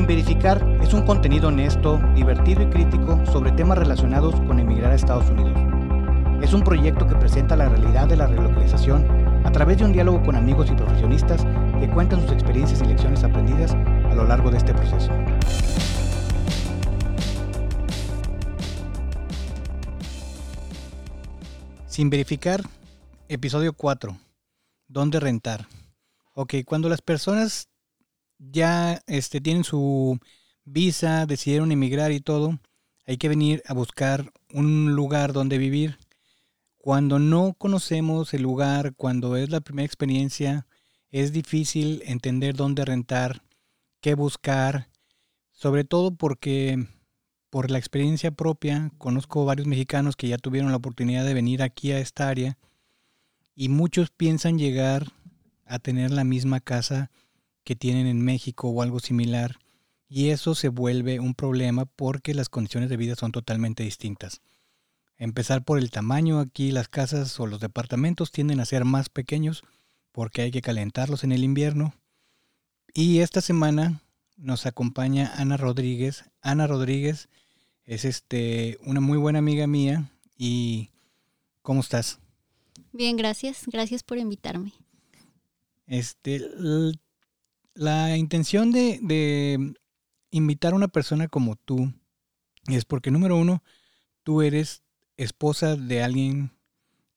Sin Verificar es un contenido honesto, divertido y crítico sobre temas relacionados con emigrar a Estados Unidos. Es un proyecto que presenta la realidad de la relocalización a través de un diálogo con amigos y profesionistas que cuentan sus experiencias y lecciones aprendidas a lo largo de este proceso. Sin Verificar, episodio 4. ¿Dónde rentar? Ok, cuando las personas ya este, tienen su visa, decidieron emigrar y todo, hay que venir a buscar un lugar donde vivir. Cuando no conocemos el lugar, cuando es la primera experiencia, es difícil entender dónde rentar, qué buscar, sobre todo porque por la experiencia propia conozco varios mexicanos que ya tuvieron la oportunidad de venir aquí a esta área y muchos piensan llegar a tener la misma casa que tienen en México o algo similar. Y eso se vuelve un problema porque las condiciones de vida son totalmente distintas. Empezar por el tamaño, aquí las casas o los departamentos tienden a ser más pequeños porque hay que calentarlos en el invierno. Y esta semana nos acompaña Ana Rodríguez. Ana Rodríguez es este una muy buena amiga mía y ¿cómo estás? Bien, gracias. Gracias por invitarme. Este la intención de, invitar a una persona como tú es porque, número uno, tú eres esposa de alguien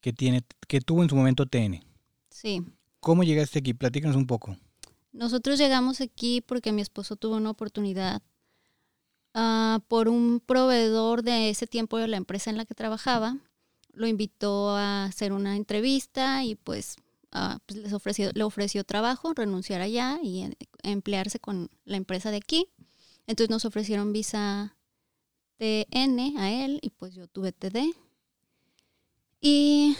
que, tiene, que tuvo en su momento TN. Sí. ¿Cómo llegaste aquí? Platícanos un poco. Nosotros llegamos aquí porque mi esposo tuvo una oportunidad ah, por un proveedor de ese tiempo de la empresa en la que trabajaba. Lo invitó a hacer una entrevista y pues Ah, pues les ofreció, le ofreció trabajo, renunciar allá y emplearse con la empresa de aquí. Entonces nos ofrecieron visa TN a él y pues yo tuve TD. Y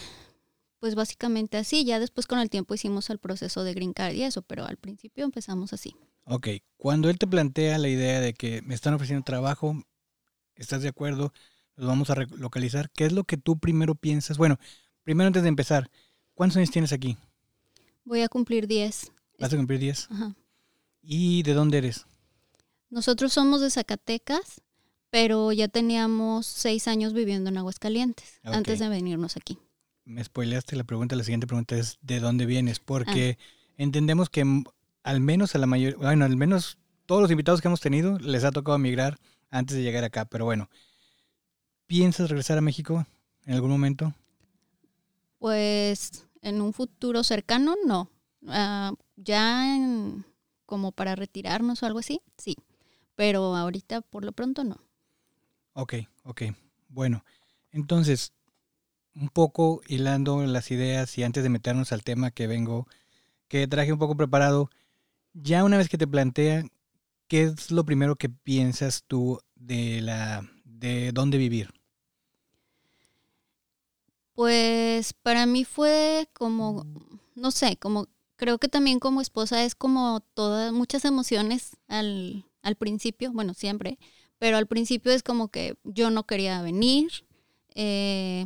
pues básicamente así, ya después con el tiempo hicimos el proceso de green card y eso, pero al principio empezamos así. Ok, cuando él te plantea la idea de que me están ofreciendo trabajo, ¿estás de acuerdo? Los vamos a localizar. ¿Qué es lo que tú primero piensas? Bueno, primero antes de empezar, ¿Cuántos años tienes aquí? Voy a cumplir 10. ¿Vas a cumplir 10? Ajá. ¿Y de dónde eres? Nosotros somos de Zacatecas, pero ya teníamos seis años viviendo en Aguascalientes antes de venirnos aquí. Me spoileaste la pregunta. La siguiente pregunta es ¿de dónde vienes? Porque ah. entendemos que al menos a la mayoría, bueno, al menos todos los invitados que hemos tenido les ha tocado emigrar antes de llegar acá. Pero bueno, ¿piensas regresar a México en algún momento? Pues en un futuro cercano, no. Ah, ya como para retirarnos o algo así, sí. Pero ahorita por lo pronto no. Ok, ok. Bueno, entonces, un poco hilando las ideas y antes de meternos al tema que vengo, que traje un poco preparado, ya una vez que te plantean, ¿qué es lo primero que piensas tú de la de dónde vivir? Pues para mí fue como, no sé, como creo que también como esposa es como todas, muchas emociones al, al principio, bueno, siempre, pero al principio es como que yo no quería venir. Eh,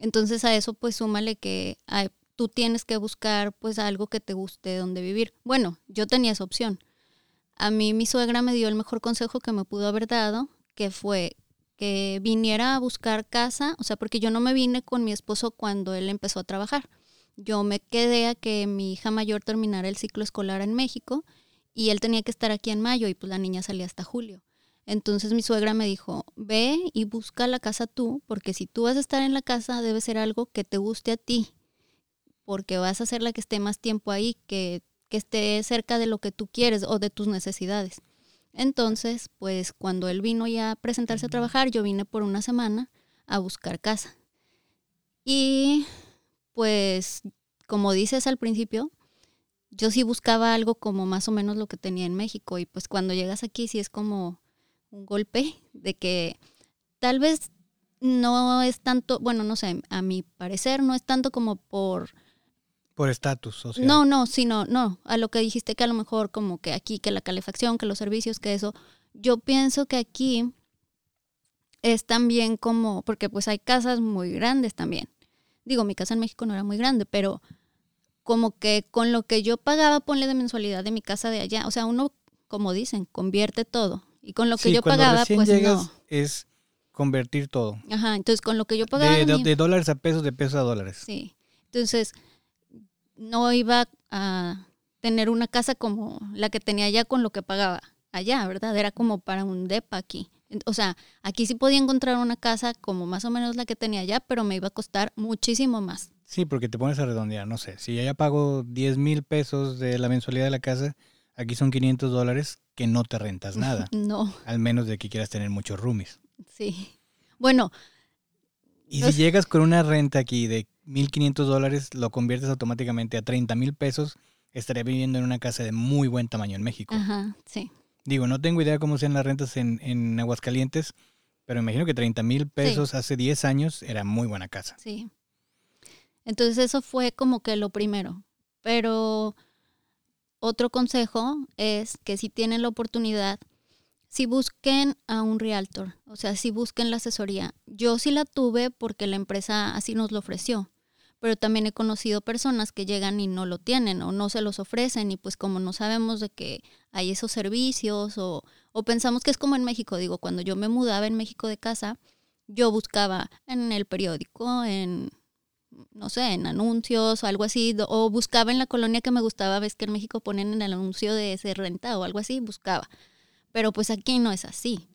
entonces a eso pues súmale que tú tienes que buscar pues algo que te guste donde vivir. Bueno, yo tenía esa opción. A mí mi suegra me dio el mejor consejo que me pudo haber dado, que fue que viniera a buscar casa, o sea, porque yo no me vine con mi esposo cuando él empezó a trabajar. Yo me quedé a que mi hija mayor terminara el ciclo escolar en México y él tenía que estar aquí en mayo y pues la niña salía hasta julio. Entonces mi suegra me dijo, ve y busca la casa tú, porque si tú vas a estar en la casa debe ser algo que te guste a ti, porque vas a ser la que esté más tiempo ahí, que, que esté cerca de lo que tú quieres o de tus necesidades. Entonces, pues cuando él vino ya a presentarse a trabajar, yo vine por una semana a buscar casa. Y pues, como dices al principio, yo sí buscaba algo como más o menos lo que tenía en México. Y pues cuando llegas aquí sí es como un golpe de que tal vez no es tanto, bueno, no sé, a mi parecer no es tanto como por por estatus social. No, no, sino, no, a lo que dijiste que a lo mejor como que aquí, que la calefacción, que los servicios, que eso, yo pienso que aquí es también como, porque pues hay casas muy grandes también. Digo, mi casa en México no era muy grande, pero como que con lo que yo pagaba, ponle de mensualidad de mi casa de allá, o sea, uno como dicen, convierte todo. Y con lo que Sí, yo pagaba, pues llegas no. es convertir todo. Ajá, entonces con lo que yo pagaba... De, de dólares a pesos, de pesos a dólares. Sí. Entonces, no iba a tener una casa como la que tenía allá con lo que pagaba allá, ¿verdad? Era como para un depa aquí. O sea, aquí sí podía encontrar una casa como más o menos la que tenía allá, pero me iba a costar muchísimo más. Sí, porque te pones a redondear, no sé. Si ya pago 10 mil pesos de la mensualidad de la casa, aquí son 500 dólares que no te rentas nada. No, al menos de que quieras tener muchos roomies. sí. Bueno, Y Pues- si llegas con una renta aquí de 1.500 dólares, lo conviertes automáticamente a 30 mil pesos, estaría viviendo en una casa de muy buen tamaño en México. ajá, sí. Digo, no tengo idea cómo sean las rentas en, en Aguascalientes, pero imagino que 30 mil pesos hace 10 años era muy buena casa. Sí. Entonces eso fue como que lo primero. Pero otro consejo es que si tienen la oportunidad, si busquen a un realtor, o sea, si busquen la asesoría. Yo sí la tuve porque la empresa así nos lo ofreció, pero también he conocido personas que llegan y no lo tienen o no se los ofrecen y pues como no sabemos de que hay esos servicios o, o pensamos que es como en México, digo, cuando yo me mudaba en México de casa, yo buscaba en el periódico, en, no sé, en anuncios o algo así, o buscaba en la colonia que me gustaba, ves que en México ponen en el anuncio de ese renta o algo así, buscaba. Pero pues aquí no es así.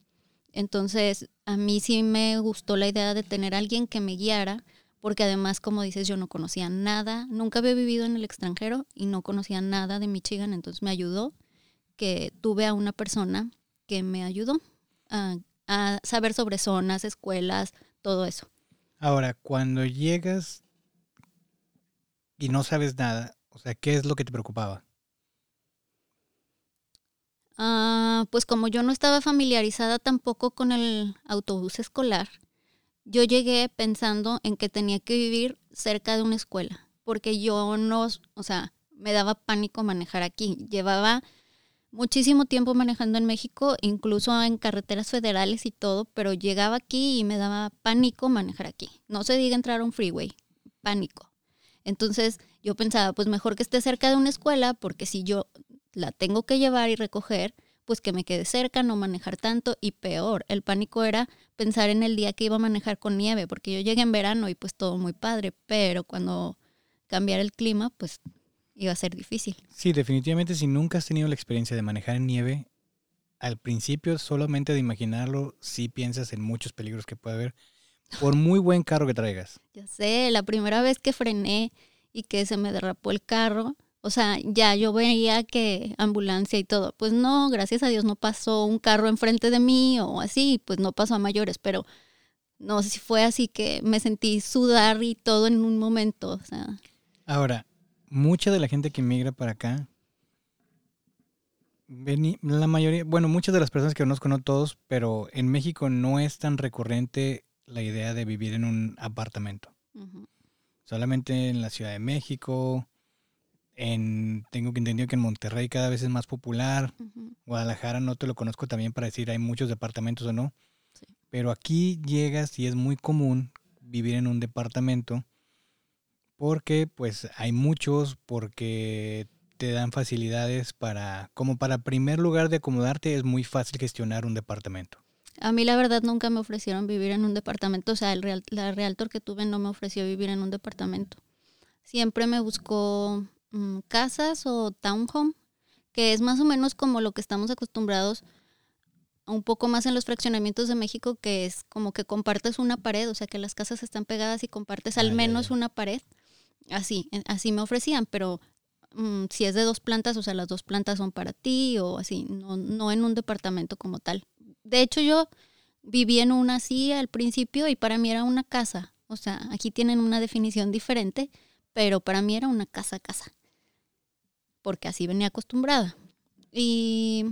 Entonces, a mí sí me gustó la idea de tener alguien que me guiara, porque además, como dices, yo no conocía nada, nunca había vivido en el extranjero y no conocía nada de Michigan, entonces me ayudó que tuve a una persona que me ayudó a, a saber sobre zonas, escuelas, todo eso. Ahora, cuando llegas y no sabes nada, o sea, ¿qué es lo que te preocupaba? Ah, pues como yo no estaba familiarizada tampoco con el autobús escolar, yo llegué pensando en que tenía que vivir cerca de una escuela, porque yo no, o sea, me daba pánico manejar aquí. Llevaba muchísimo tiempo manejando en México, incluso en carreteras federales y todo, pero llegaba aquí y me daba pánico manejar aquí. No se diga entrar a un freeway, pánico. Entonces yo pensaba, pues mejor que esté cerca de una escuela, porque si yo la tengo que llevar y recoger, pues que me quede cerca, no manejar tanto y peor, el pánico era pensar en el día que iba a manejar con nieve, porque yo llegué en verano y pues todo muy padre, pero cuando cambiara el clima, pues iba a ser difícil. Sí, definitivamente si nunca has tenido la experiencia de manejar en nieve, al principio solamente de imaginarlo, sí piensas en muchos peligros que puede haber, por muy buen carro que traigas. Ya sé, la primera vez que frené y que se me derrapó el carro, o sea, ya yo veía que ambulancia y todo, pues no, gracias a Dios no pasó un carro enfrente de mí o así, pues no pasó a mayores, pero no sé si fue así que me sentí sudar y todo en un momento, o sea, Ahora, mucha de la gente que migra para acá, la mayoría, bueno, muchas de las personas que conozco, no todos, pero en México no es tan recurrente la idea de vivir en un apartamento. Solamente en la Ciudad de México, en, tengo que entender que en Monterrey cada vez es más popular. Guadalajara no te lo conozco también para decir hay muchos departamentos o no. Sí. Pero aquí llegas y es muy común vivir en un departamento porque pues hay muchos, porque te dan facilidades para, como para primer lugar de acomodarte, es muy fácil gestionar un departamento. A mí la verdad nunca me ofrecieron vivir en un departamento, o sea, el real, la realtor que tuve no me ofreció vivir en un departamento. Siempre me buscó mm, casas o townhome, que es más o menos como lo que estamos acostumbrados un poco más en los fraccionamientos de México, que es como que compartes una pared, o sea, que las casas están pegadas y compartes Ah, al menos una pared. Así, así me ofrecían, pero mm, si es de dos plantas, o sea, las dos plantas son para ti o así, no, no en un departamento como tal. De hecho, yo viví en una así al principio y para mí era una casa. O sea, aquí tienen una definición diferente, pero para mí era una casa casa. Porque así venía acostumbrada. Y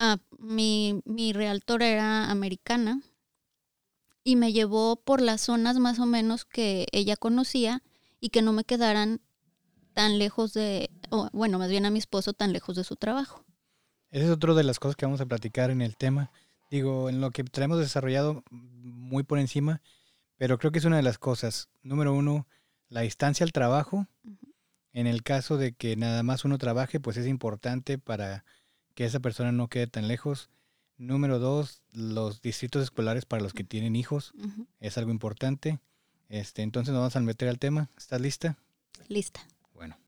ah, mi, mi realtor era americana y me llevó por las zonas más o menos que ella conocía y que no me quedaran tan lejos de, o, bueno, más bien a mi esposo tan lejos de su trabajo. Esa es otra de las cosas que vamos a platicar en el tema. Digo, en lo que traemos desarrollado muy por encima, pero creo que es una de las cosas. Número uno, la distancia al trabajo. En el caso de que nada más uno trabaje, pues es importante para que esa persona no quede tan lejos. Número dos, los distritos escolares para los que tienen hijos. Es algo importante. Este, entonces nos vamos a meter al tema. ¿Estás lista? Lista. Bueno.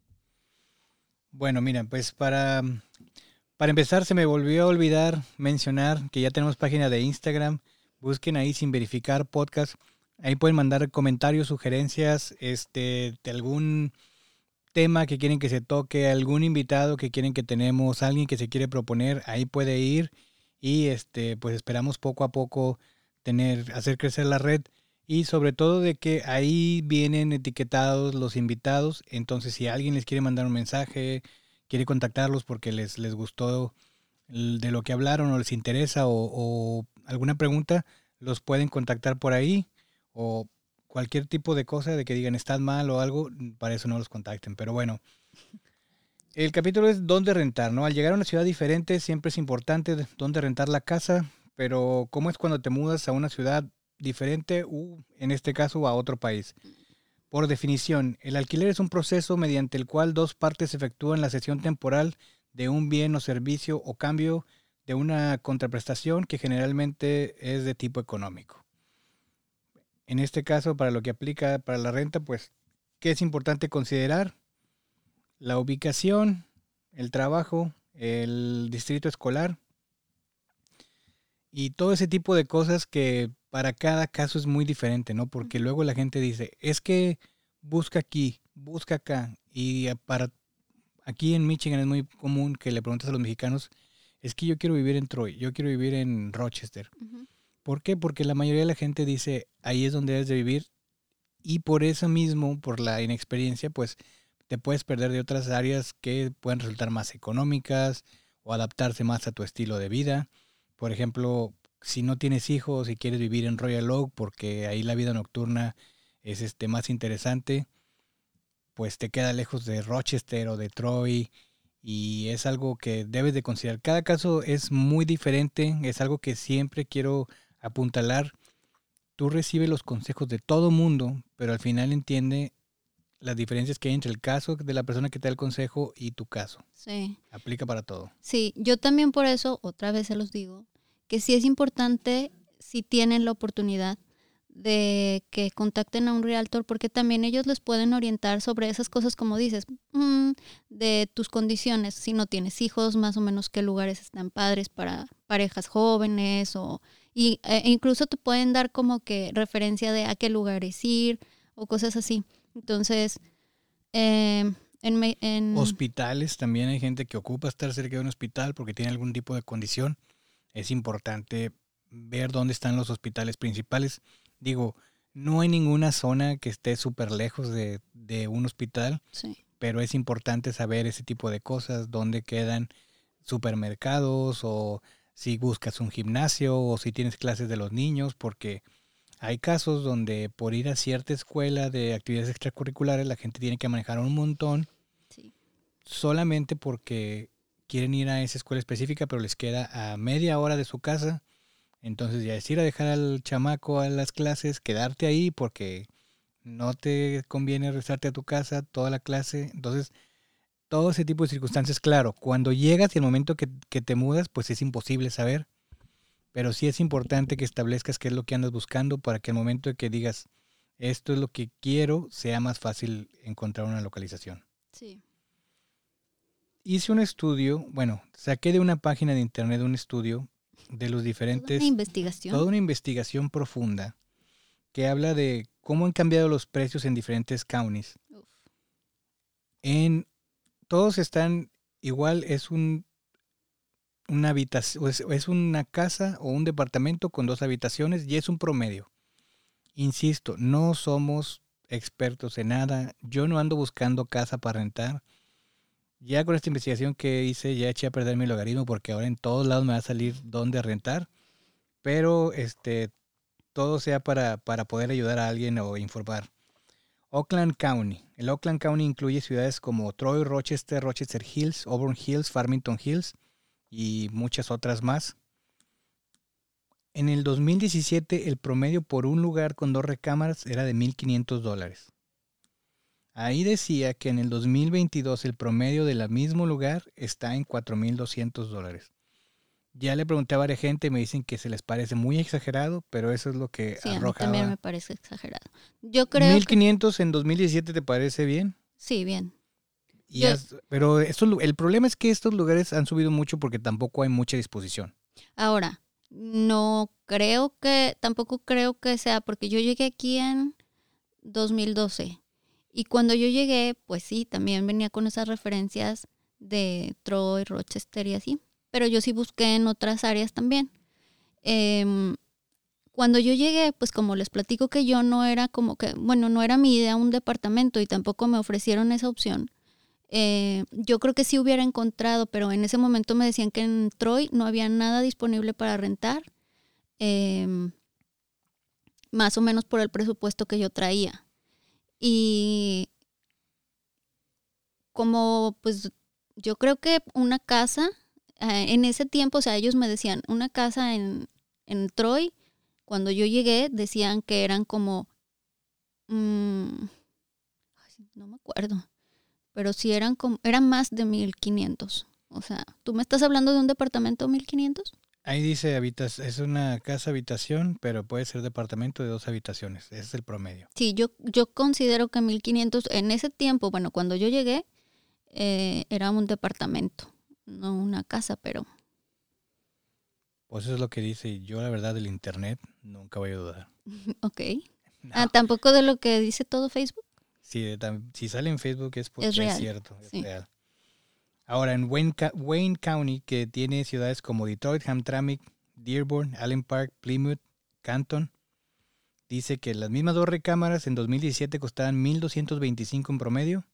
Bueno, mira, pues para, para empezar se me volvió a olvidar mencionar que ya tenemos página de Instagram. Busquen ahí sin verificar podcast. Ahí pueden mandar comentarios, sugerencias, este, de algún tema que quieren que se toque, algún invitado que quieren que tenemos, alguien que se quiere proponer, ahí puede ir y este, pues esperamos poco a poco tener, hacer crecer la red y sobre todo de que ahí vienen etiquetados los invitados, entonces si alguien les quiere mandar un mensaje, quiere contactarlos porque les, les gustó de lo que hablaron o les interesa o, o alguna pregunta, los pueden contactar por ahí o cualquier tipo de cosa de que digan estás mal o algo, para eso no los contacten. Pero bueno, el capítulo es dónde rentar, ¿no? Al llegar a una ciudad diferente siempre es importante de- dónde rentar la casa, pero ¿cómo es cuando te mudas a una ciudad diferente u, en este caso, a otro país? Por definición, el alquiler es un proceso mediante el cual dos partes efectúan la cesión temporal de un bien o servicio o cambio de una contraprestación que generalmente es de tipo económico. En este caso, para lo que aplica para la renta, pues, ¿qué es importante considerar? La ubicación, el trabajo, el distrito escolar y todo ese tipo de cosas que para cada caso es muy diferente, ¿no? Porque luego la gente dice, es que busca aquí, busca acá. Y para aquí en Michigan es muy común que le preguntas a los mexicanos, es que yo quiero vivir en Troy, yo quiero vivir en Rochester. ¿Por qué? Porque la mayoría de la gente dice, ahí es donde debes de vivir. Y por eso mismo, por la inexperiencia, pues te puedes perder de otras áreas que pueden resultar más económicas o adaptarse más a tu estilo de vida. Por ejemplo, si no tienes hijos y quieres vivir en Royal Oak porque ahí la vida nocturna es este más interesante, pues te queda lejos de Rochester o de Troy y es algo que debes de considerar. Cada caso es muy diferente, es algo que siempre quiero apuntalar. Tú recibes los consejos de todo mundo, pero al final entiende las diferencias que hay entre el caso de la persona que te da el consejo y tu caso. Sí. Aplica para todo. Sí, yo también por eso, otra vez se los digo, que sí es importante si tienen la oportunidad de que contacten a un realtor porque también ellos les pueden orientar sobre esas cosas como dices, mm, de tus condiciones, si no tienes hijos, más o menos qué lugares están padres para parejas jóvenes o y, e incluso te pueden dar como que referencia de a qué lugares ir o cosas así. Entonces, eh, en, Hospitales, también hay gente que ocupa estar cerca de un hospital porque tiene algún tipo de condición. Es importante ver dónde están los hospitales principales. Digo, no hay ninguna zona que esté súper lejos de, de un hospital, sí. pero es importante saber ese tipo de cosas, dónde quedan supermercados o si buscas un gimnasio o si tienes clases de los niños, porque hay casos donde por ir a cierta escuela de actividades extracurriculares la gente tiene que manejar un montón Sí. solamente porque quieren ir a esa escuela específica, pero les queda a media hora de su casa. Entonces ya es ir a dejar al chamaco a las clases, quedarte ahí porque no te conviene regresarte a tu casa toda la clase. Entonces, todo ese tipo de circunstancias, claro, cuando llegas y el momento que, que te mudas, pues es imposible saber. Pero sí es importante que establezcas qué es lo que andas buscando para que el momento de que digas, esto es lo que quiero, sea más fácil encontrar una localización Sí. hice un estudio, bueno, saqué de una página de internet un estudio de los Toda diferentes, Una investigación. toda una investigación profunda que habla de cómo han cambiado los precios en diferentes counties. Uf. En todos están igual, es un una habitación, es, una casa o un departamento con dos habitaciones y es un promedio. Insisto, no somos expertos en nada. Yo no ando buscando casa para rentar. Ya con esta investigación que hice, ya eché a perder mi logaritmo porque ahora en todos lados me va a salir dónde rentar. Pero este todo sea para, para poder ayudar a alguien o informar. Oakland County. El Oakland County incluye ciudades como Troy, Rochester, Rochester Hills, Auburn Hills, Farmington Hills y muchas otras más. En el 2017 el promedio por un lugar con dos recámaras era de 1.500 dólares. Ahí decía que en el 2022 el promedio del mismo lugar está en 4.200 dólares. Ya le pregunté a varias gente y me dicen que se les parece muy exagerado, pero eso es lo que Sí, a mí arrojaba. también me parece exagerado. Yo creo que 1500 en 2017 te parece bien? sí, bien. Y Yo- has- pero estos lu- el problema es que estos lugares han subido mucho porque tampoco hay mucha disposición. Ahora, no creo que, tampoco creo que sea, porque yo llegué aquí en 2012 y cuando yo llegué, pues sí, también venía con esas referencias de Troy, Rochester y así, pero yo sí busqué en otras áreas también. Em, cuando yo llegué, pues como les platico que yo no era como que, bueno, no era mi idea un departamento y tampoco me ofrecieron esa opción. eh, yo creo que sí hubiera encontrado, pero en ese momento me decían que en Troy no había nada disponible para rentar, em, más o menos por el presupuesto que yo traía. Y como pues yo creo que una casa, eh, en ese tiempo, o sea, ellos me decían, una casa en, en Troy, cuando yo llegué, decían que eran como, mm, no me acuerdo, pero sí eran como, eran más de 1500. O sea, ¿tú me estás hablando de un departamento 1500? Ahí dice habitas, es una casa habitación, pero puede ser departamento de dos habitaciones. Ese es el promedio. Sí, yo, yo considero que 1500 en ese tiempo, bueno, cuando yo llegué, eh, era un departamento, no una casa, pero Pues eso es lo que dice. Yo la verdad del internet nunca voy a dudar. ok. No. Ah, tampoco de lo que dice todo Facebook. Tam- si sale en Facebook es porque Es es, real, cierto, es sí. real. Ahora, en Wayne, Wayne County, que tiene ciudades como Detroit, Hamtramck, Dearborn, Allen Park, Plymouth, Canton, dice que las mismas dos recámaras en 2017 costaban 1.225 en promedio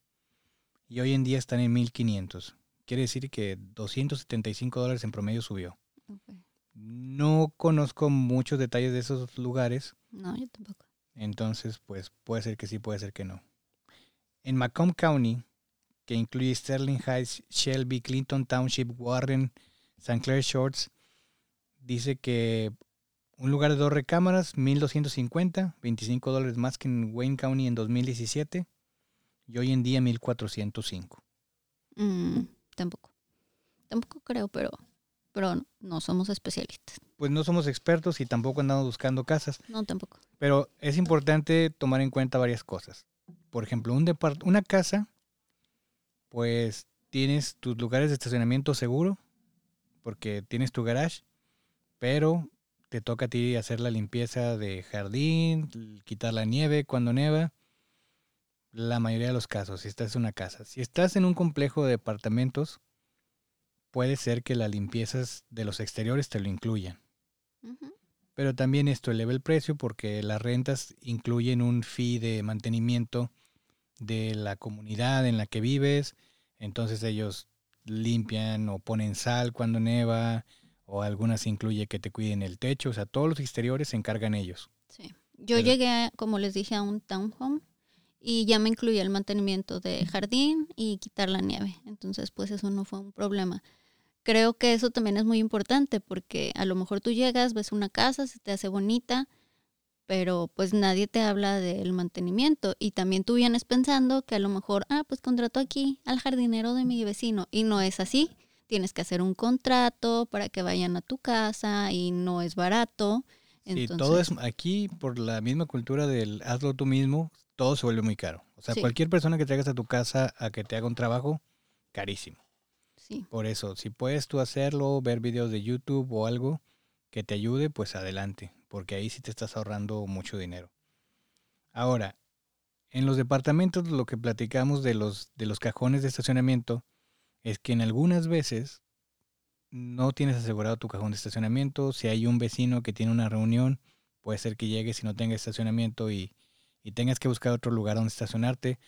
y hoy en día están en 1.500. Quiere decir que 275 dólares en promedio subió. No conozco muchos detalles de esos lugares, No, yo tampoco. entonces, pues puede ser que sí, puede ser que no. En Macomb County, que incluye Sterling Heights, Shelby, Clinton Township, Warren, St. Clair Shores, dice que un lugar de dos recámaras, 1250, 25 dólares más que en Wayne County en 2017 y hoy en día 1405. Mm, tampoco. Tampoco creo, pero, pero no, no somos especialistas. Pues no somos expertos y tampoco andamos buscando casas. No, tampoco. Pero es importante tomar en cuenta varias cosas. Por ejemplo, un depart- una casa, pues tienes tus lugares de estacionamiento seguro, porque tienes tu garage, pero te toca a ti hacer la limpieza de jardín, quitar la nieve cuando neva. La mayoría de los casos, si estás en una casa. Si estás en un complejo de departamentos, puede ser que las limpiezas de los exteriores te lo incluyan. Pero también esto eleva el precio porque las rentas incluyen un fee de mantenimiento de la comunidad en la que vives. Entonces ellos limpian o ponen sal cuando neva o algunas incluye que te cuiden el techo. O sea, todos los exteriores se encargan ellos. Sí. Yo Pero- llegué, como les dije, a un townhome y ya me incluía el mantenimiento de jardín y quitar la nieve. Entonces, pues eso no fue un problema. Creo que eso también es muy importante porque a lo mejor tú llegas, ves una casa, se te hace bonita, pero pues nadie te habla del mantenimiento y también tú vienes pensando que a lo mejor, ah, pues contrato aquí al jardinero de mi vecino y no es así. Tienes que hacer un contrato para que vayan a tu casa y no es barato. Y todo es aquí por la misma cultura del hazlo tú mismo, todo se vuelve muy caro. O sea, Sí. cualquier persona que traigas a tu casa a que te haga un trabajo, carísimo. Sí. Por eso, si puedes tú hacerlo, ver videos de YouTube o algo que te ayude, pues adelante, porque ahí sí te estás ahorrando mucho dinero. Ahora, en los departamentos lo que platicamos de los de los cajones de estacionamiento es que en algunas veces no tienes asegurado tu cajón de estacionamiento, si hay un vecino que tiene una reunión, puede ser que llegues y no tenga estacionamiento y, y tengas que buscar otro lugar donde estacionarte.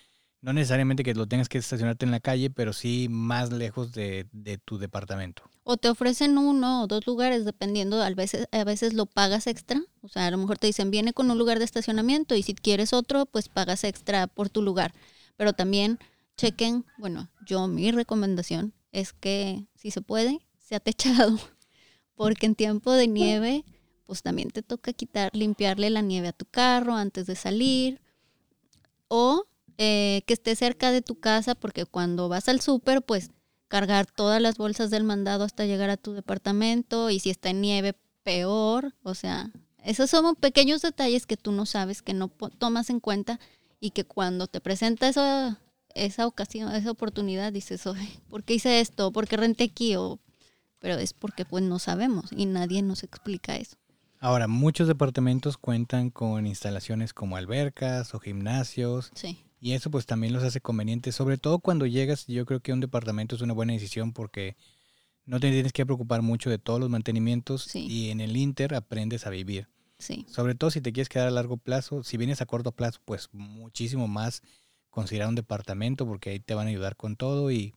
No necesariamente que lo tengas que estacionarte en la calle, pero sí más lejos de, de tu departamento. O te ofrecen uno o dos lugares, dependiendo, a veces, a veces lo pagas extra. O sea, a lo mejor te dicen, viene con un lugar de estacionamiento y si quieres otro, pues pagas extra por tu lugar. Pero también chequen, bueno, yo mi recomendación es que si se puede, sea techado. Porque en tiempo de nieve, pues también te toca quitar, limpiarle la nieve a tu carro antes de salir. O eh, que esté cerca de tu casa, porque cuando vas al súper, pues cargar todas las bolsas del mandado hasta llegar a tu departamento y si está en nieve, peor. O sea, esos son pequeños detalles que tú no sabes, que no tomas en cuenta y que cuando te presenta esa, esa ocasión, esa oportunidad, dices, ¿por qué hice esto? ¿Por qué renté aquí? O, pero es porque pues no sabemos y nadie nos explica eso. Ahora, muchos departamentos cuentan con instalaciones como albercas o gimnasios. Sí. Y eso pues también los hace convenientes, sobre todo cuando llegas, yo creo que un departamento es una buena decisión porque no te tienes que preocupar mucho de todos los mantenimientos y en el Inter aprendes a vivir. Sí. Sobre todo si te quieres quedar a largo plazo, si vienes a corto plazo, pues muchísimo más considerar un departamento porque ahí te van a ayudar con todo y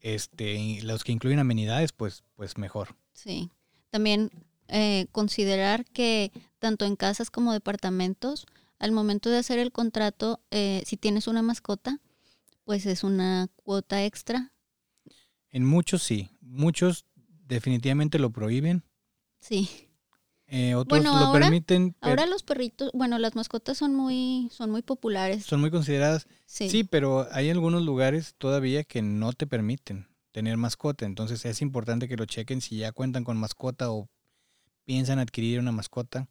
este los que incluyen amenidades, pues pues mejor. Sí. También eh, considerar que tanto en casas como departamentos, al momento de hacer el contrato, eh, si tienes una mascota, pues es una cuota extra. En muchos sí, muchos definitivamente lo prohíben. Sí. Eh, otros lo permiten. Ahora los perritos, bueno, las mascotas son muy, son muy populares. Son muy consideradas. Sí. sí, pero hay algunos lugares todavía que no te permiten tener mascota. Entonces es importante que lo chequen si ya cuentan con mascota o piensan adquirir una mascota.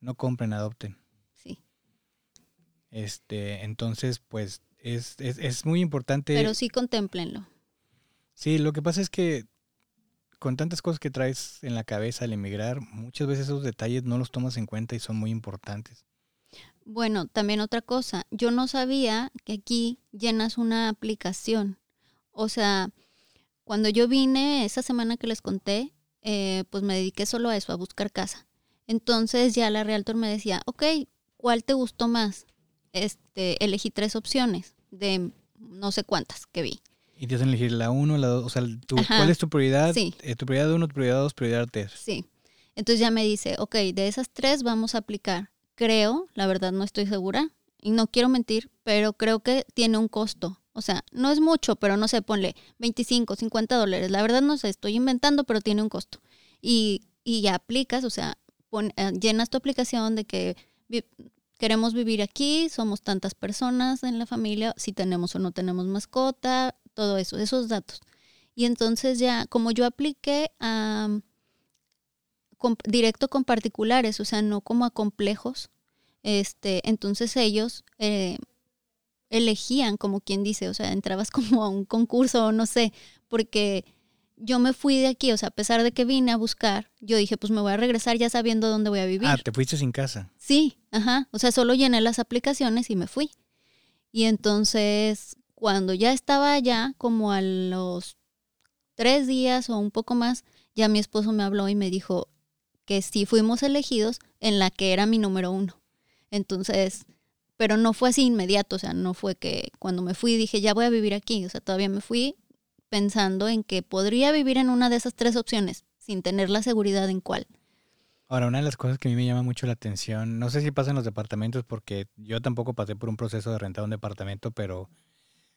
No compren, adopten. Sí. Este, entonces, pues es, es, es muy importante. Pero sí contemplenlo. Sí, lo que pasa es que con tantas cosas que traes en la cabeza al emigrar, muchas veces esos detalles no los tomas en cuenta y son muy importantes. Bueno, también otra cosa, yo no sabía que aquí llenas una aplicación. O sea, cuando yo vine esa semana que les conté, eh, pues me dediqué solo a eso, a buscar casa. Entonces ya la Realtor me decía, ok, ¿cuál te gustó más? Este, elegí tres opciones de no sé cuántas que vi. Y te hacen elegir la 1, la 2, o sea, ¿cuál es tu prioridad? Sí. Eh, tu prioridad 1, tu prioridad 2, prioridad 3. Sí. Entonces ya me dice, ok, de esas tres vamos a aplicar. Creo, la verdad no estoy segura, y no quiero mentir, pero creo que tiene un costo. O sea, no es mucho, pero no sé, ponle 25, 50 dólares. La verdad no sé, estoy inventando, pero tiene un costo. Y, y ya aplicas, o sea, eh, llenas tu aplicación de que queremos vivir aquí, somos tantas personas en la familia, si tenemos o no tenemos mascota, todo eso, esos datos. Y entonces ya, como yo apliqué a directo con particulares, o sea, no como a complejos, este, entonces ellos eh, elegían, como quien dice, o sea, entrabas como a un concurso o no sé, porque yo me fui de aquí, o sea, a pesar de que vine a buscar, yo dije, pues me voy a regresar ya sabiendo dónde voy a vivir. Ah, te fuiste sin casa. Sí, ajá, o sea, solo llené las aplicaciones y me fui. Y entonces cuando ya estaba allá, como a los tres días o un poco más, ya mi esposo me habló y me dijo que sí fuimos elegidos en la que era mi número uno. Entonces, pero no fue así inmediato, o sea, no fue que cuando me fui dije, ya voy a vivir aquí, o sea, todavía me fui pensando en que podría vivir en una de esas tres opciones, sin tener la seguridad en cuál. Ahora, una de las cosas que a mí me llama mucho la atención, no sé si pasa en los departamentos, porque yo tampoco pasé por un proceso de rentar un departamento, pero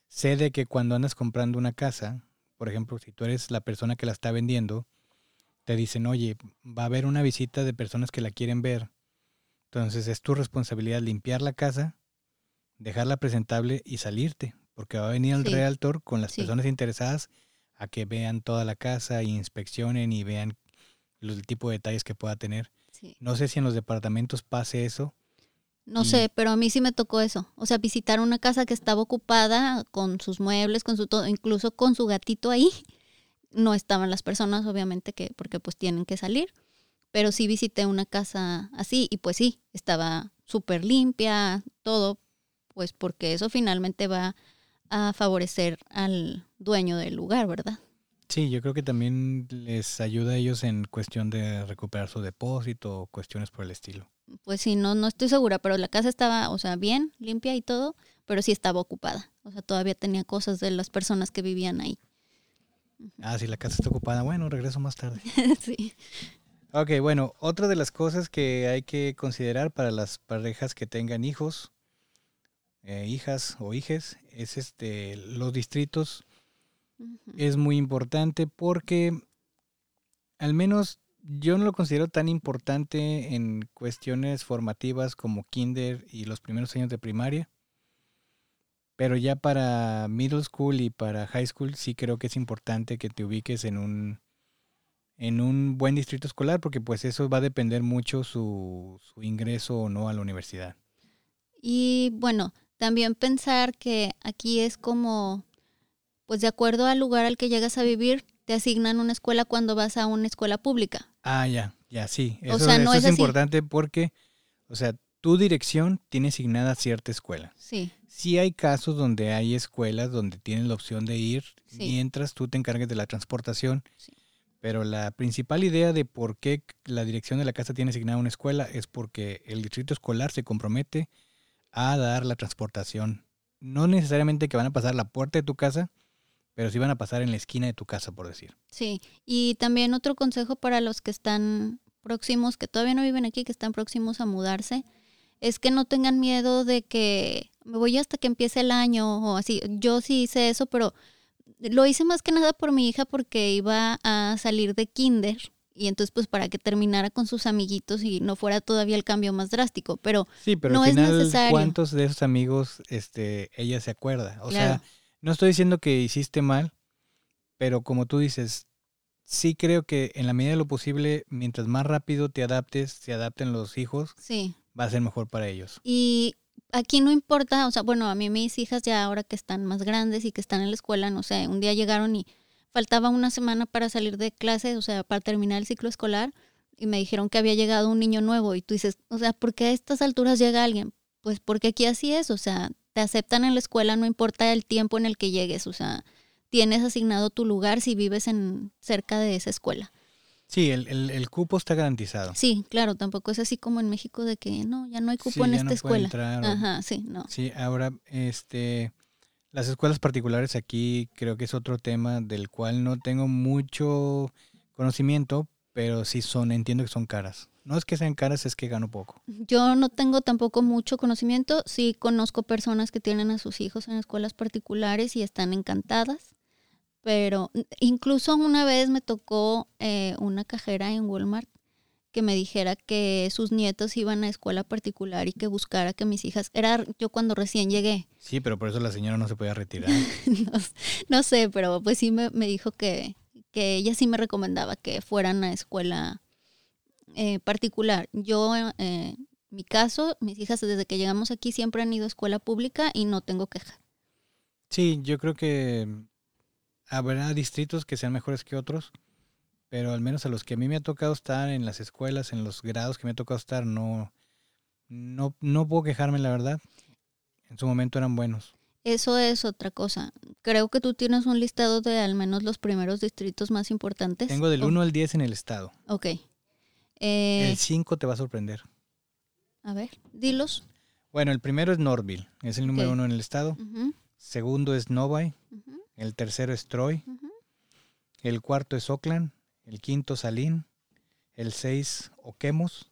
sé de que cuando andas comprando una casa, por ejemplo, si tú eres la persona que la está vendiendo, te dicen, oye, va a haber una visita de personas que la quieren ver. Entonces es tu responsabilidad limpiar la casa, dejarla presentable y salirte, porque va a venir el realtor con las personas interesadas a que vean toda la casa y inspeccionen y vean el tipo de detalles que pueda tener. No sé si en los departamentos pase eso, no sé, pero a mí sí me tocó eso. O sea, visitar una casa que estaba ocupada con sus muebles, con su todo, incluso con su gatito ahí. No estaban las personas, obviamente, que, porque pues tienen que salir. Pero sí visité una casa así y pues sí, estaba súper limpia, todo, pues porque eso finalmente va a favorecer al dueño del lugar, ¿verdad? Sí, yo creo que también les ayuda a ellos en cuestión de recuperar su depósito o cuestiones por el estilo pues sí, no, no estoy segura, pero la casa estaba, o sea, bien, limpia y todo, pero sí estaba ocupada. O sea, todavía tenía cosas de las personas que vivían ahí. Ah, sí, la casa está ocupada. Bueno, regreso más tarde. sí. Ok, bueno, otra de las cosas que hay que considerar para las parejas que tengan hijos, eh, hijas o hijes, es este, los distritos. Es muy importante porque al menos yo no lo considero tan importante en cuestiones formativas como kinder y los primeros años de primaria, Pero ya para middle school y para high school sí creo que es importante que te ubiques en un en un buen distrito escolar porque pues eso va a depender mucho su, su ingreso o no a la universidad. Y bueno, también pensar que aquí es como, pues de acuerdo al lugar al que llegas a vivir, te asignan una escuela cuando vas a una escuela pública. Ah, ya, ya, sí. Eso, o sea, no es, importante porque, o sea, tu dirección tiene asignada cierta escuela. Sí. Sí hay casos donde hay escuelas donde tienen la opción de ir mientras tú te encargues de la transportación. Sí. Pero la principal idea de por qué la dirección de la casa tiene asignada una escuela es porque el distrito escolar se compromete a dar la transportación. No necesariamente que van a pasar la puerta de tu casa, pero sí van a pasar en la esquina de tu casa, por decir. Sí, y también otro consejo para los que están próximos, que todavía no viven aquí, que están próximos a mudarse, es que no tengan miedo de que me voy hasta que empiece el año o así. Yo sí hice eso, pero lo hice más que nada por mi hija porque iba a salir de kinder y entonces pues para que terminara con sus amiguitos y no fuera todavía el cambio más drástico, pero, sí, pero no al final, es necesario. ¿Cuántos de esos amigos este ella se acuerda? O sea, no estoy diciendo que hiciste mal, pero como tú dices, sí creo que en la medida de lo posible, mientras más rápido te adaptes, se adapten los hijos, sí. va a ser mejor para ellos. Y aquí no importa, o sea, bueno, a mí mis hijas ya ahora que están más grandes y que están en la escuela, no sé, un día llegaron y faltaba una semana para salir de clase, o sea, para terminar el ciclo escolar, y me dijeron que había llegado un niño nuevo y tú dices, o sea, ¿por qué a estas alturas llega alguien? Pues porque aquí así es, o sea, te aceptan en la escuela, no importa el tiempo en el que llegues, o sea, tienes asignado tu lugar si vives en cerca de esa escuela. Sí, el, el, cupo está garantizado. Sí, claro, tampoco es así como en México de que no, ya no hay cupo en esta escuela. Ajá, sí, no. Sí, ahora, este, las escuelas particulares aquí creo que es otro tema del cual no tengo mucho conocimiento, pero sí son, entiendo que son caras. No es que sean caras, es que gano poco. Yo no tengo tampoco mucho conocimiento, sí conozco personas que tienen a sus hijos en escuelas particulares y están encantadas pero incluso una vez me tocó eh, una cajera en Walmart que me dijera que sus nietos iban a escuela particular y que buscara que mis hijas, era yo cuando recién llegué. Sí, pero por eso la señora no se podía retirar. no, sé, pero pues sí me, dijo que, que, ella sí me recomendaba que fueran a escuela eh, particular. Yo, eh, mi caso, mis hijas desde que llegamos aquí siempre han ido a escuela pública y no tengo queja. Sí, yo creo que habrá distritos que sean mejores que otros, pero al menos a los que a mí me ha tocado estar en las escuelas, en los grados que me ha tocado estar, no, no, no puedo quejarme, la verdad. En su momento eran buenos. Eso es otra cosa. Creo que tú tienes un listado de al menos los primeros distritos más importantes. Tengo del 1 al 10 en el estado. Ok. Eh, el 5 te va a sorprender. A ver, dilos. Bueno, el primero es Norville, es el número uno en el estado. Segundo es Novi, el tercero es Troy, el cuarto es Oakland, el quinto Salín, el seis Oquemos,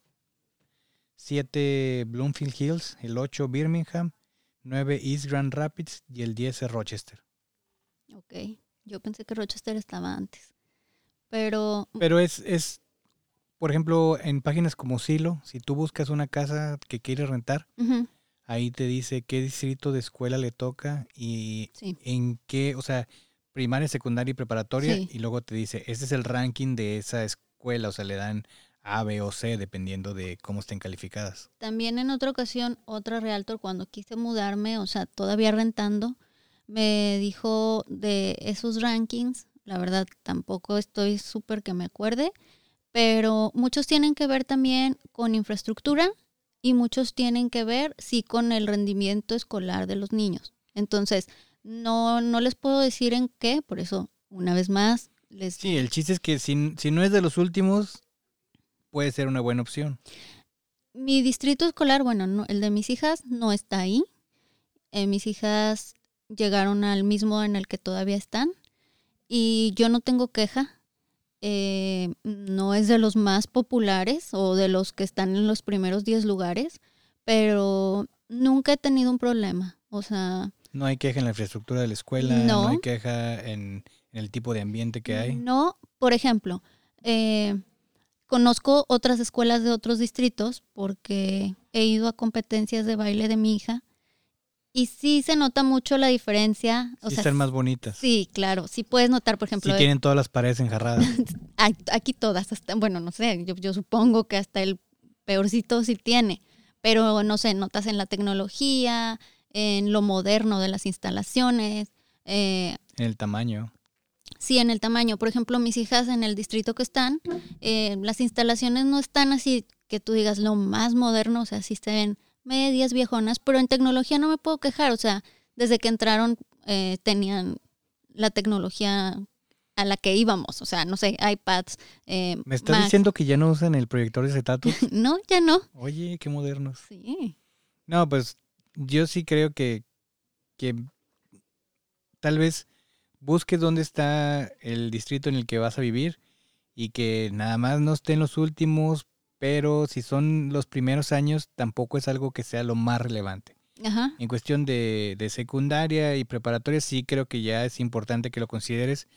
siete Bloomfield Hills, el ocho Birmingham, nueve East Grand Rapids. Y el diez es Rochester. Ok, yo pensé que Rochester estaba antes, pero... Pero es, es por ejemplo, en páginas como Silo, si tú buscas una casa que quieres rentar, ahí te dice qué distrito de escuela le toca y en qué, o sea, primaria, secundaria y preparatoria, y luego te dice, este es el ranking de esa escuela, o sea, le dan A, B o C, dependiendo de cómo estén calificadas. También en otra ocasión, otra realtor, cuando quise mudarme, o sea, todavía rentando, me dijo de esos rankings, la verdad tampoco estoy súper que me acuerde, pero muchos tienen que ver también con infraestructura, y muchos tienen que ver, sí, con el rendimiento escolar de los niños. Entonces, no, no les puedo decir en qué, por eso, una vez más, les... Sí, el chiste es que si, si no es de los últimos, puede ser una buena opción. Mi distrito escolar, bueno, no, el de mis hijas no está ahí. Eh, mis hijas llegaron al mismo en el que todavía están y yo no tengo queja eh, no es de los más populares o de los que están en los primeros 10 lugares, pero nunca he tenido un problema. O sea... No hay queja en la infraestructura de la escuela, no, hay queja en, el tipo de ambiente que hay. No, por ejemplo, eh, conozco otras escuelas de otros distritos porque he ido a competencias de baile de mi hija Y sí se nota mucho la diferencia. O sí sea, están más bonitas. Sí, claro. Sí puedes notar, por ejemplo. Sí tienen todas las paredes enjarradas. aquí todas, hasta, bueno, no sé, yo, yo supongo que hasta el peorcito sí tiene. Pero no sé, notas en la tecnología, en lo moderno de las instalaciones. Eh, en el tamaño. Sí, en el tamaño. Por ejemplo, mis hijas en el distrito que están, eh, las instalaciones no están así que tú digas lo más moderno, o sea, sí se ven medias viejonas, pero en tecnología no me puedo quejar, o sea, desde que entraron eh, tenían la tecnología a la que íbamos, o sea, no sé, iPads. Eh, ¿Me estás diciendo que ya no usan el proyector de acetatos? no, ya no. Oye, qué modernos. Sí. No, pues yo sí creo que, que tal vez busques dónde está el distrito en el que vas a vivir y que nada más no estén los últimos, pero si son los primeros años, tampoco es algo que sea lo más relevante. Ajá. En cuestión de, de secundaria y preparatoria, sí creo que ya es importante que lo consideres,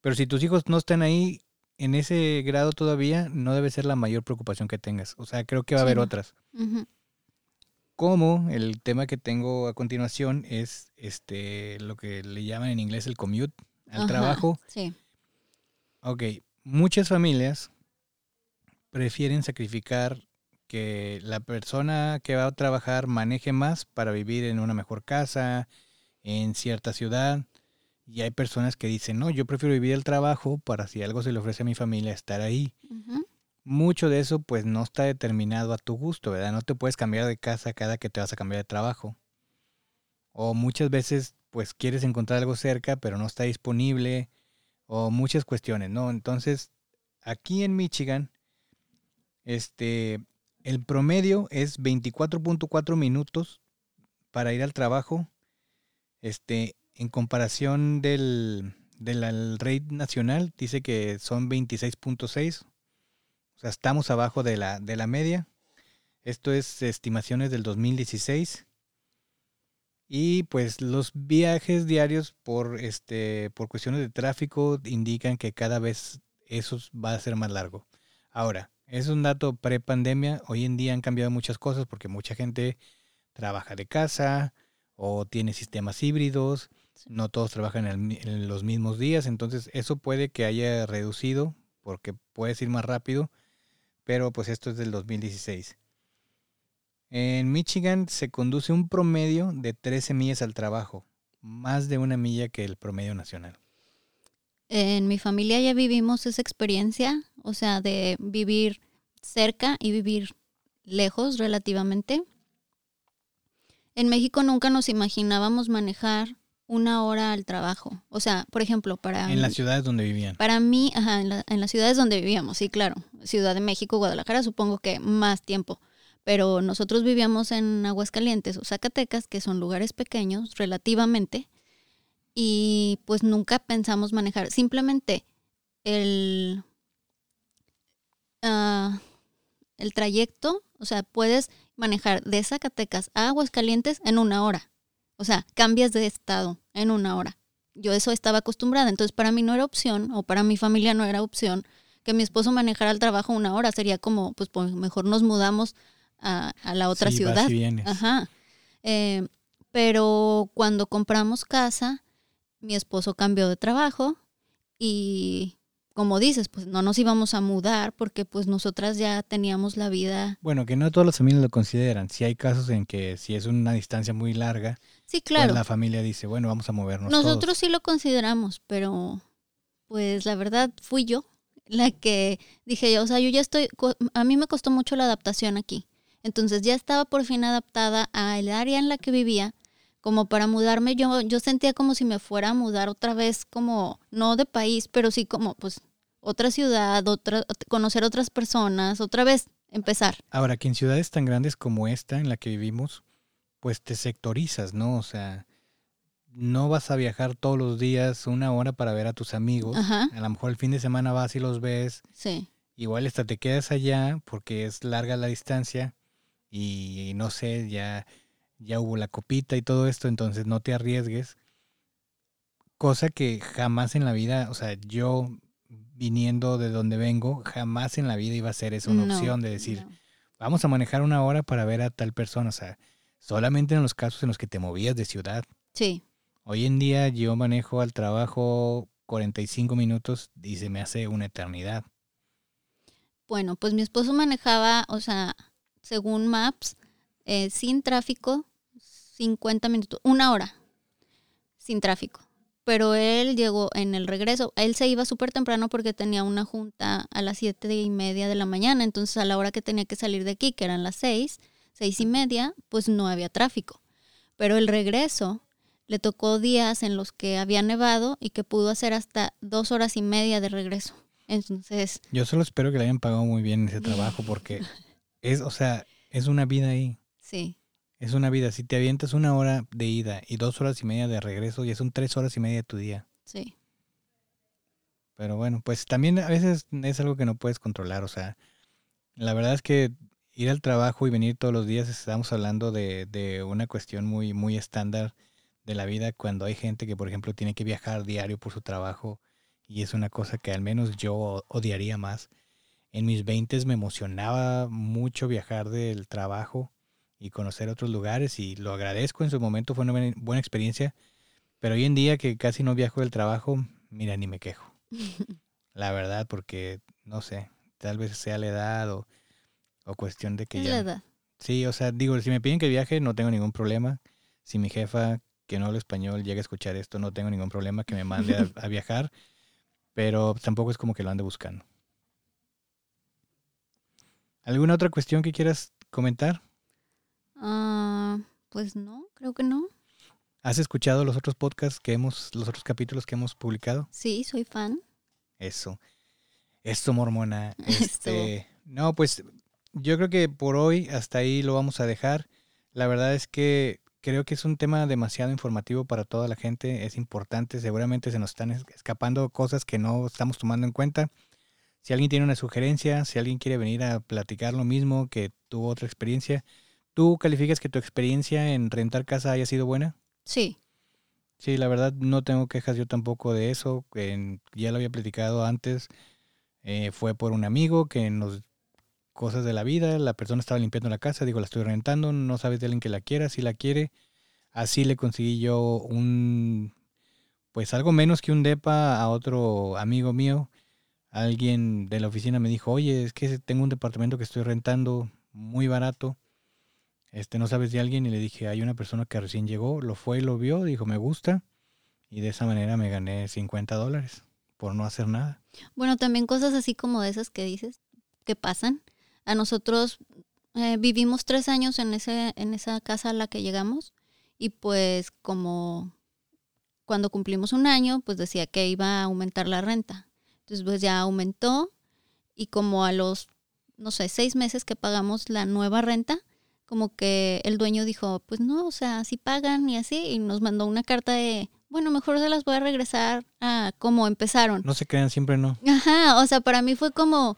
pero si tus hijos no están ahí en ese grado todavía, no debe ser la mayor preocupación que tengas. O sea, creo que va a haber otras. Como el tema que tengo a continuación es este lo que le llaman en inglés el commute al trabajo. Sí. Ok, muchas familias prefieren sacrificar que la persona que va a trabajar maneje más para vivir en una mejor casa, en cierta ciudad. Y hay personas que dicen, no, yo prefiero vivir el trabajo para si algo se le ofrece a mi familia estar ahí. Mucho de eso pues no está determinado a tu gusto, ¿verdad? No te puedes cambiar de casa cada que te vas a cambiar de trabajo. O muchas veces pues quieres encontrar algo cerca pero no está disponible. O muchas cuestiones, ¿no? Entonces, aquí en Michigan, este, el promedio es 24.4 minutos para ir al trabajo. Este, en comparación del, del rate nacional, dice que son 26.6. O sea, estamos abajo de la, de la media. Esto es estimaciones del 2016. Y pues los viajes diarios por este por cuestiones de tráfico indican que cada vez eso va a ser más largo. Ahora, es un dato pre-pandemia. Hoy en día han cambiado muchas cosas porque mucha gente trabaja de casa o tiene sistemas híbridos no todos trabajan en, los mismos días, entonces eso puede que haya reducido porque puedes ir más rápido, pero pues esto es del 2016. En Michigan se conduce un promedio de 13 millas al trabajo, más de una milla que el promedio nacional. En mi familia ya vivimos esa experiencia, o sea, de vivir cerca y vivir lejos relativamente. En México nunca nos imaginábamos manejar una hora al trabajo. O sea, por ejemplo, para... En las ciudades donde vivían. Para mí, ajá, en, en, las ciudades donde vivíamos, sí, claro. Ciudad de México, Guadalajara, supongo que más tiempo. Pero nosotros vivíamos en Aguascalientes o Zacatecas, que son lugares pequeños relativamente, y pues nunca pensamos manejar. Simplemente el, uh, el trayecto, o sea, puedes manejar de Zacatecas a Aguascalientes en una hora. O sea, cambias de estado en una hora. Yo eso estaba acostumbrada, entonces para mí no era opción, o para mi familia no era opción, que mi esposo manejara al trabajo una hora. Sería como, pues, pues mejor nos mudamos a, la otra ciudad. Ajá. Eh, pero cuando compramos casa, mi esposo cambió de trabajo y como dices, pues no nos íbamos a mudar porque pues nosotras ya teníamos la vida. Bueno, que no todas las familias lo consideran. Si hay casos en que si es una distancia muy larga, sí, claro. Pues la familia dice, bueno, vamos a movernos. Nosotros sí lo consideramos, pero pues la verdad fui yo la que dije, o sea, yo ya estoy, a mí me costó mucho la adaptación aquí. Entonces ya estaba por fin adaptada al área en la que vivía como para mudarme, yo, yo sentía como si me fuera a mudar otra vez, como, no de país, pero sí como, pues, otra ciudad, otra, conocer otras personas, otra vez empezar. Ahora, que en ciudades tan grandes como esta en la que vivimos, pues te sectorizas, ¿no? O sea, no vas a viajar todos los días una hora para ver a tus amigos. A lo mejor el fin de semana vas y los ves. Sí. Igual hasta te quedas allá porque es larga la distancia y no sé, ya, ya hubo la copita y todo esto, entonces no te arriesgues. Cosa que jamás en la vida, o sea, yo viniendo de donde vengo, jamás en la vida iba a ser eso una opción de decir, vamos a manejar una hora para ver a tal persona. O sea, solamente en los casos en los que te movías de ciudad. Sí. Hoy en día yo manejo al trabajo 45 minutos y se me hace una eternidad. Bueno, pues mi esposo manejaba, o sea, según Maps, eh, sin tráfico, 50 minutos, una hora sin tráfico. Pero él llegó en el regreso, él se iba súper temprano porque tenía una junta a las siete y media de la mañana, entonces a la hora que tenía que salir de aquí, que eran las seis, seis y media, pues no había tráfico. Pero el regreso le tocó días en los que había nevado y que pudo hacer hasta dos horas y media de regreso. Entonces... Yo solo espero que le hayan pagado muy bien ese trabajo porque es, o sea, es una vida ahí. Sí. Es una vida. Si te avientas una hora de ida y dos horas y media de regreso, ya son tres horas y media de tu día. Sí. Pero bueno, pues también a veces es algo que no puedes controlar. O sea, la verdad es que ir al trabajo y venir todos los días, estamos hablando de, de una cuestión muy, muy estándar de la vida cuando hay gente que, por ejemplo, tiene que viajar diario por su trabajo y es una cosa que al menos yo odiaría más. En mis 20 me emocionaba mucho viajar del trabajo y conocer otros lugares y lo agradezco. En su momento fue una buena experiencia, pero hoy en día que casi no viajo del trabajo, mira, ni me quejo. La verdad, porque no sé, tal vez sea la edad o, o cuestión de que Es ya... la edad. Sí, o sea, digo, si me piden que viaje, no tengo ningún problema. Si mi jefa, que no habla español, llega a escuchar esto, no tengo ningún problema que me mande a, a viajar, pero tampoco es como que lo ande buscando. ¿Alguna otra cuestión que quieras comentar? Ah, pues no, creo que no. ¿Has escuchado los otros podcasts que hemos, los otros capítulos que hemos publicado? Sí, soy fan. Eso. Esto, mormona. Este, no, pues yo creo que por hoy hasta ahí lo vamos a dejar. La verdad es que creo que es un tema demasiado informativo para toda la gente. Es importante. Seguramente se nos están es- escapando cosas que no estamos tomando en cuenta. Si alguien tiene una sugerencia, si alguien quiere venir a platicar lo mismo, que tuvo otra experiencia, ¿tú calificas que tu experiencia en rentar casa haya sido buena? Sí, Sí, la verdad no tengo quejas yo tampoco de eso. en- ya lo había platicado antes. eh, fue por un amigo que nos cosas de la vida. La persona estaba limpiando la casa, digo, la estoy rentando. No sabes de alguien que la quiera, si la quiere. Así le conseguí yo un, pues algo menos que un depa a otro amigo mío. Alguien de la oficina me dijo, oye, es que tengo un departamento que estoy rentando muy barato. Este, no sabes de alguien y le dije, hay una persona que recién llegó, lo fue y lo vio, dijo, me gusta. Y de esa manera me gané 50 dólares por no hacer nada. Bueno, también cosas así como de esas que dices, que pasan. A nosotros eh, vivimos tres años en, ese, en esa casa a la que llegamos y pues como cuando cumplimos un año, pues decía que iba a aumentar la renta. Entonces pues ya aumentó y como a los, no sé, seis meses que pagamos la nueva renta, como que el dueño dijo, pues no, o sea, si pagan y así, y nos mandó una carta de, bueno, mejor se las voy a regresar a como empezaron. No se crean, siempre no. Ajá, o sea, para mí fue como,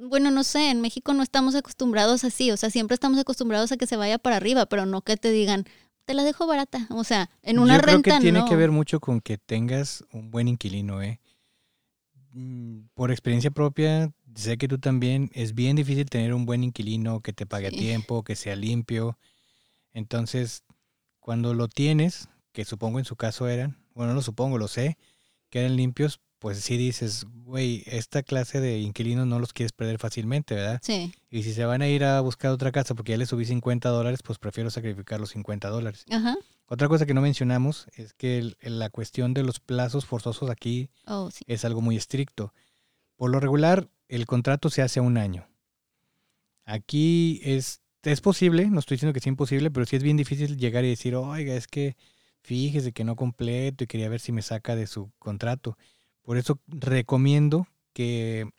bueno, no sé, en México no estamos acostumbrados así, o sea, siempre estamos acostumbrados a que se vaya para arriba, pero no que te digan, te la dejo barata, o sea, en una Yo creo renta que tiene no. que ver mucho con que tengas un buen inquilino, ¿eh? Mm, Por experiencia propia, sé que tú también, es bien difícil tener un buen inquilino que te pague a tiempo, que sea limpio. Entonces, cuando lo tienes, que supongo en su caso eran, bueno, no lo supongo, lo sé, que eran limpios, pues sí dices, güey, esta clase de inquilinos no los quieres perder fácilmente, ¿verdad? Sí, Y si se van a ir a buscar otra casa porque ya les subí 50 dólares, pues prefiero sacrificar los 50 dólares. ajá, Otra cosa que no mencionamos es que el- la cuestión de los plazos forzosos aquí oh, sí, es algo muy estricto. Por lo regular, el contrato se hace a un año. Aquí es, es posible, no estoy diciendo que sea imposible, pero sí es bien difícil llegar y decir, oiga, es que fíjese que no completo y quería ver si me saca de su contrato. Por eso recomiendo que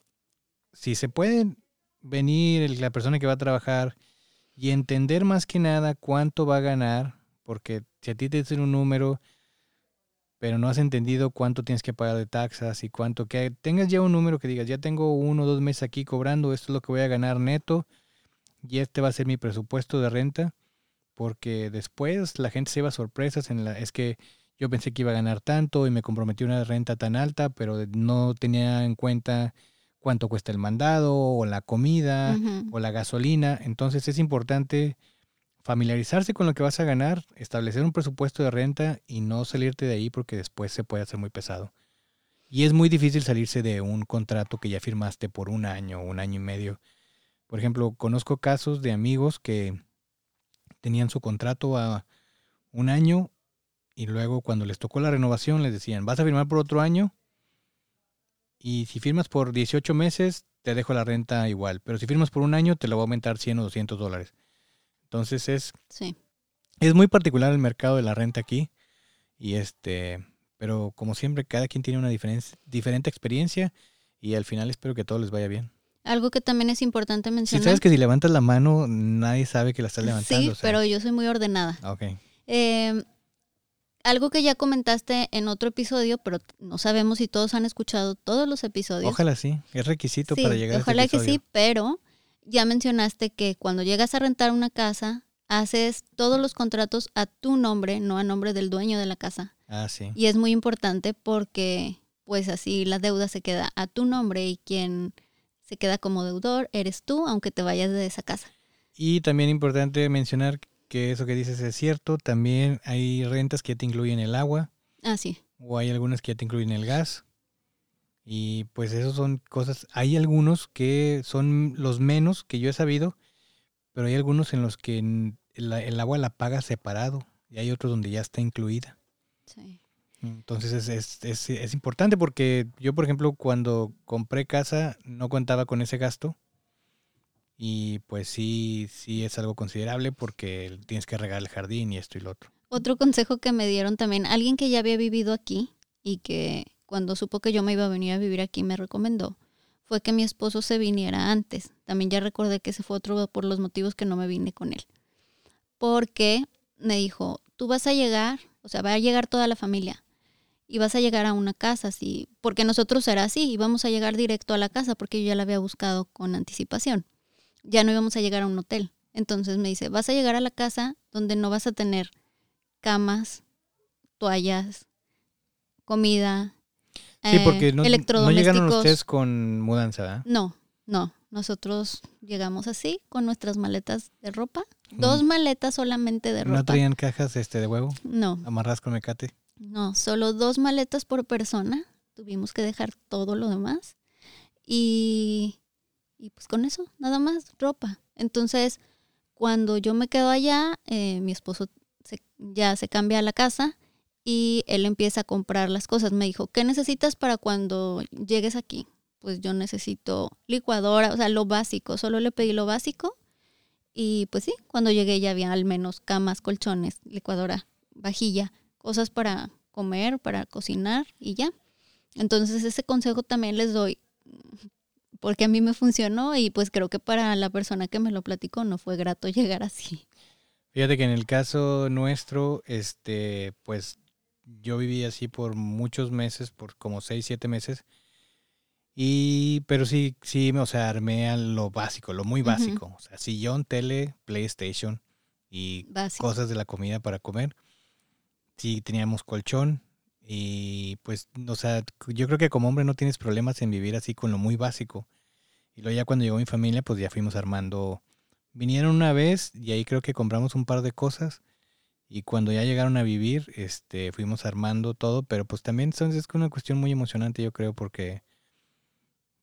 si se puede venir la persona que va a trabajar y entender más que nada cuánto va a ganar, porque si a ti te dicen un número, pero no has entendido cuánto tienes que pagar de taxas y cuánto, que tengas ya un número que digas, ya tengo uno o dos meses aquí cobrando, esto es lo que voy a ganar neto y este va a ser mi presupuesto de renta, porque después la gente se lleva sorpresas en la, es que yo pensé que iba a ganar tanto y me comprometí una renta tan alta, pero no tenía en cuenta cuánto cuesta el mandado o la comida o la gasolina. Entonces es importante familiarizarse con lo que vas a ganar, establecer un presupuesto de renta y no salirte de ahí porque después se puede hacer muy pesado. Y es muy difícil salirse de un contrato que ya firmaste por un año un año y medio. Por ejemplo, conozco casos de amigos que tenían su contrato a un año y luego cuando les tocó la renovación les decían, vas a firmar por otro año y si firmas por 18 meses te dejo la renta igual, pero si firmas por un año te lo voy a aumentar 100 o 200 dólares. Entonces es, Sí. es muy particular el mercado de la renta aquí y este, pero como siempre cada quien tiene una diferen- diferente experiencia y al final espero que todo les vaya bien. Algo que también es importante Si mencionar. sabes que si levantas la mano nadie sabe que la estás levantando. sí, o sea. pero yo soy muy ordenada. Ah, Ok. Eh, algo que ya comentaste en otro episodio, pero no sabemos si todos han escuchado todos los episodios. Ojalá sí, es requisito Sí, para llegar a ojalá este que sí, pero ya mencionaste que cuando llegas a rentar una casa, haces todos los contratos a tu nombre, no a nombre del dueño de la casa. Ah, sí. Y es muy importante porque pues así la deuda se queda a tu nombre y quien se queda como deudor eres tú, aunque te vayas de esa casa. Y también importante mencionar que eso que dices es cierto, también hay rentas que te incluyen el agua Ah, sí. o hay algunas que ya te incluyen el gas. Y pues esos son cosas, hay algunos que son los menos que yo he sabido, pero hay algunos en los que la- el agua la paga separado y hay otros donde ya está incluida. sí. Entonces es, es, es, es importante porque yo, por ejemplo, cuando compré casa no contaba con ese gasto y pues sí, sí es algo considerable porque tienes que regar el jardín y esto y lo otro. Otro consejo que me dieron también, alguien que ya había vivido aquí y que cuando supo que yo me iba a venir a vivir aquí me recomendó, fue que mi esposo se viniera antes. También ya recordé que ese fue otro por los motivos que no me vine con él. Porque me dijo, tú vas a llegar, o sea, va a llegar toda la familia y vas a llegar a una casa, así, porque nosotros era así, íbamos a llegar directo a la casa porque yo ya la había buscado con anticipación. Ya no íbamos a llegar a un hotel. Entonces me dice, vas a llegar a la casa donde no vas a tener camas, toallas, comida, Sí, eh, porque no, no llegaron ustedes con mudanza. No, no. Nosotros llegamos así con nuestras maletas de ropa. Dos Mm. maletas solamente de ropa. ¿No traían cajas este de huevo No, amarradas con mecate? no, solo dos maletas por persona. Tuvimos que dejar todo lo demás. Y, y pues con eso, nada más, ropa. Entonces, cuando yo me quedo allá, eh, mi esposo se- ya se cambia a la casa y él empieza a comprar las cosas. Me dijo, ¿qué necesitas para cuando llegues aquí? Pues yo necesito licuadora, o sea, lo básico. Solo le pedí lo básico. Y pues sí, cuando llegué ya había al menos camas, colchones, licuadora, vajilla, cosas para comer, para cocinar y ya. Entonces ese consejo también les doy porque a mí me funcionó y pues creo que para la persona que me lo platicó no fue grato llegar así. Fíjate que en el caso nuestro, este, pues yo viví así por muchos meses, por como seis, siete meses. Y, pero sí, sí, o sea, armé a lo básico, lo muy básico. O sea, sillón, tele, PlayStation y Básico. cosas de la comida para comer. Sí, teníamos colchón y pues, o sea, yo creo que como hombre no tienes problemas en vivir así con lo muy básico. Y luego ya cuando llegó mi familia, pues ya fuimos armando. Vinieron una vez y ahí creo que compramos un par de cosas. Y cuando ya llegaron a vivir, este, fuimos armando todo, pero pues también son- es una cuestión muy emocionante, yo creo, porque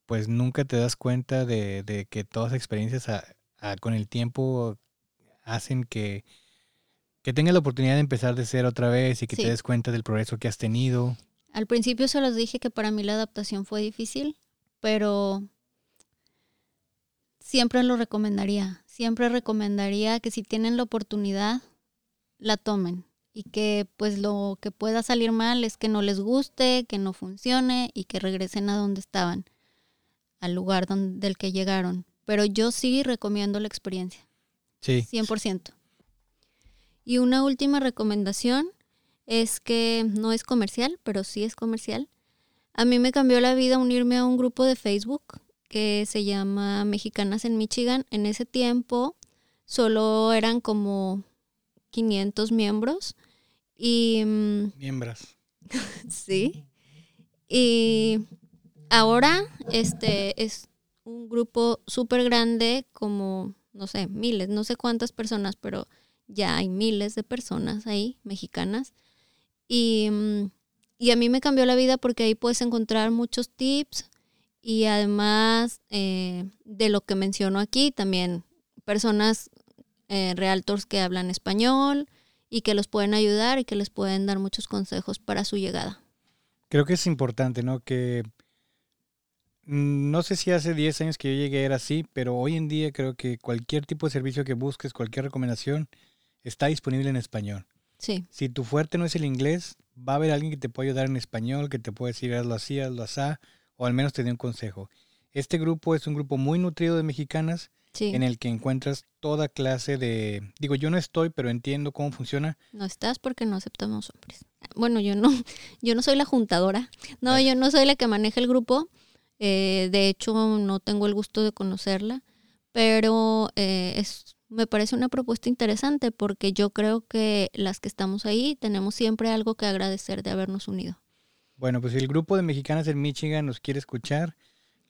pues nunca te das cuenta de, de que todas las experiencias a- a- con el tiempo hacen que, que tengas la oportunidad de empezar de cero otra vez y que Sí. te des cuenta del progreso que has tenido. Al principio se los dije que para mí la adaptación fue difícil, pero siempre lo recomendaría. Siempre recomendaría que si tienen la oportunidad, la tomen. Y que pues lo que pueda salir mal es que no les guste, que no funcione y que regresen a donde estaban, al lugar donde, del que llegaron. Pero yo sí recomiendo la experiencia. Sí, 100%. Y una última recomendación es que no es comercial, pero sí es comercial. A mí me cambió la vida unirme a un grupo de Facebook que se llama Mexicanas en Michigan. En ese tiempo solo eran como 500 miembros y mm, miembros. sí. Y ahora este es un grupo súper grande, como, no sé, miles, no sé cuántas personas, pero ya hay miles de personas ahí, mexicanas. Y, mm, y a mí me cambió la vida porque ahí puedes encontrar muchos tips y además eh, de lo que menciono aquí, también personas eh, realtors que hablan español y que los pueden ayudar y que les pueden dar muchos consejos para su llegada. Creo que es importante, ¿no? Que mm, no sé si hace 10 años que yo llegué era así, pero hoy en día creo que cualquier tipo de servicio que busques, cualquier recomendación, está disponible en español. Sí. Si tu fuerte no es el inglés, va a haber alguien que te pueda ayudar en español, que te puede decir hazlo así, hazlo así, o al menos te dé un consejo. Este grupo es un grupo muy nutrido de mexicanas en el que encuentras toda clase de... Digo, yo no estoy, pero entiendo cómo funciona. No estás porque no aceptamos hombres. Bueno, yo no, yo no soy la juntadora. No, yo no soy la que maneja el grupo. Eh, de hecho, no tengo el gusto de conocerla. Pero eh, es, me parece una propuesta interesante porque yo creo que las que estamos ahí tenemos siempre algo que agradecer de habernos unido. Bueno, pues si el grupo de mexicanas en Michigan nos quiere escuchar,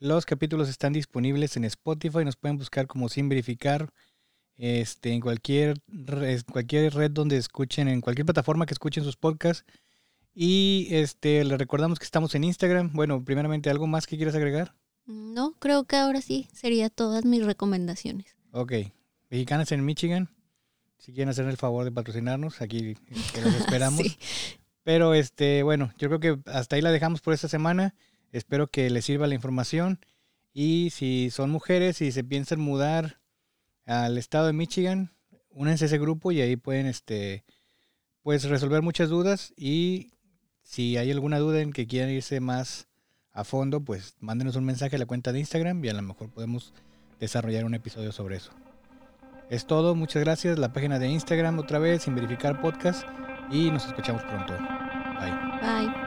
los capítulos están disponibles en Spotify, nos pueden buscar como sin verificar este, en cualquier, cualquier red donde escuchen, en cualquier plataforma que escuchen sus podcasts. Y este, les recordamos que estamos en Instagram. Bueno, primeramente, ¿algo más que quieras agregar? No, creo que ahora sí sería todas mis recomendaciones. Ok. Mexicanas en Michigan, si quieren hacer el favor de patrocinarnos, aquí los esperamos. Pero este, bueno, yo creo que hasta ahí la dejamos por esta semana. Espero que les sirva la información. Y si son mujeres y se piensan mudar al estado de Michigan, únense a ese grupo y ahí pueden este, pues resolver muchas dudas. Y si hay alguna duda en que quieran irse más a fondo, pues mándenos un mensaje a la cuenta de Instagram y a lo mejor podemos desarrollar un episodio sobre eso. Es todo, muchas gracias. La página de Instagram otra vez, sin verificar podcast. Y nos escuchamos pronto. Bye. Bye.